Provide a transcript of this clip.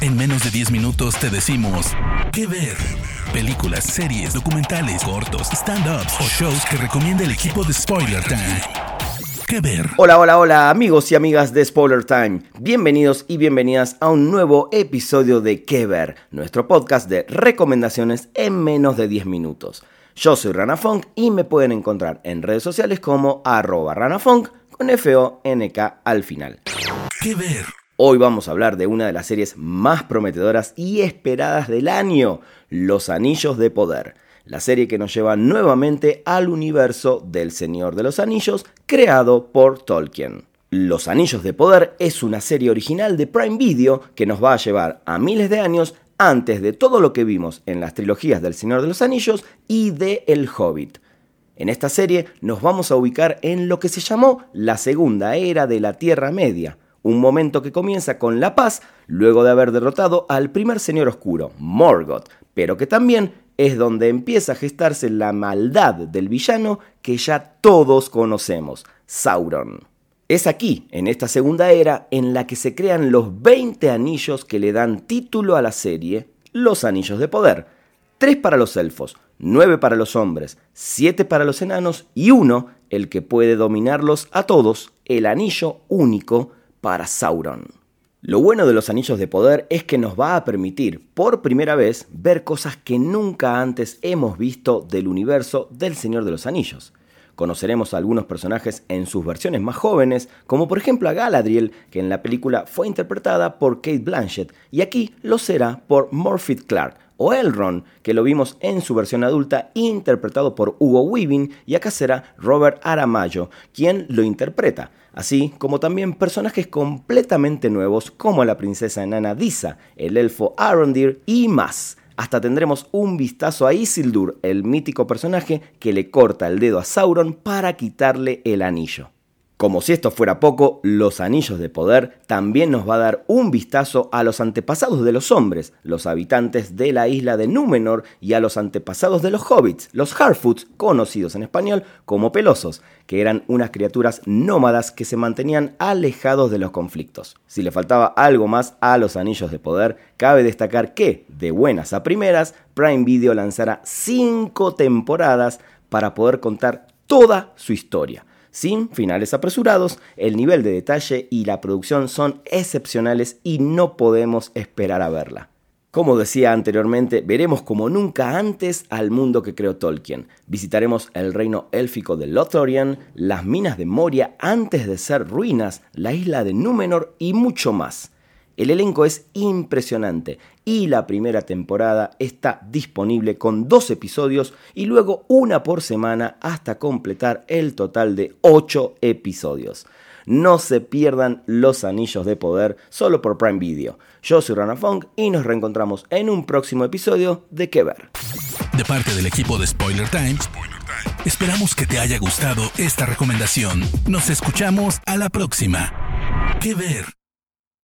En menos de 10 minutos te decimos qué ver. Películas, series, documentales, cortos, stand-ups o shows que recomienda el equipo de Spoiler Time. ¿Qué ver? Hola, hola, hola amigos y amigas de Spoiler Time. Bienvenidos y bienvenidas a un nuevo episodio de ¿Qué ver? Nuestro podcast de recomendaciones en menos de 10 minutos. Yo soy Rana Funk y me pueden encontrar en redes sociales como arroba ranafunk con F-O-N-K al final. ¿Qué ver? Hoy vamos a hablar de una de las series más prometedoras y esperadas del año, Los Anillos de Poder, la serie que nos lleva nuevamente al universo del Señor de los Anillos creado por Tolkien. Los Anillos de Poder es una serie original de Prime Video que nos va a llevar a miles de años antes de todo lo que vimos en las trilogías del Señor de los Anillos y de El Hobbit. En esta serie nos vamos a ubicar en lo que se llamó la Segunda Era de la Tierra Media, un momento que comienza con la paz luego de haber derrotado al primer señor oscuro, Morgoth, pero que también es donde empieza a gestarse la maldad del villano que ya todos conocemos, Sauron. Es aquí, en esta segunda era, en la que se crean los 20 anillos que le dan título a la serie, los anillos de poder. Tres para los elfos, nueve para los hombres, siete para los enanos y uno, el que puede dominarlos a todos, el anillo único para Sauron. Lo bueno de los anillos de poder es que nos va a permitir, por primera vez, ver cosas que nunca antes hemos visto del universo del Señor de los Anillos. Conoceremos a algunos personajes en sus versiones más jóvenes, como por ejemplo a Galadriel, que en la película fue interpretada por Kate Blanchett, y aquí lo será por Morphy Clark, o Elrond, que lo vimos en su versión adulta interpretado por Hugo Weaving, y acá será Robert Aramayo, quien lo interpreta así como también personajes completamente nuevos como la princesa enana Disa, el elfo Arondir y más. Hasta tendremos un vistazo a Isildur, el mítico personaje que le corta el dedo a Sauron para quitarle el anillo. Como si esto fuera poco, los anillos de poder también nos va a dar un vistazo a los antepasados de los hombres, los habitantes de la isla de Númenor, y a los antepasados de los hobbits, los Harfoots, conocidos en español como pelosos, que eran unas criaturas nómadas que se mantenían alejados de los conflictos. Si le faltaba algo más a los anillos de poder, cabe destacar que, de buenas a primeras, Prime Video lanzará 5 temporadas para poder contar toda su historia sin finales apresurados, el nivel de detalle y la producción son excepcionales y no podemos esperar a verla. Como decía anteriormente, veremos como nunca antes al mundo que creó Tolkien. Visitaremos el reino élfico de Lothlorien, las minas de Moria antes de ser ruinas, la isla de Númenor y mucho más. El elenco es impresionante y la primera temporada está disponible con dos episodios y luego una por semana hasta completar el total de 8 episodios. No se pierdan los anillos de poder solo por Prime Video. Yo soy Rana Fong y nos reencontramos en un próximo episodio de Que Ver. De parte del equipo de Spoiler Times, esperamos que te haya gustado esta recomendación. Nos escuchamos a la próxima. Que Ver.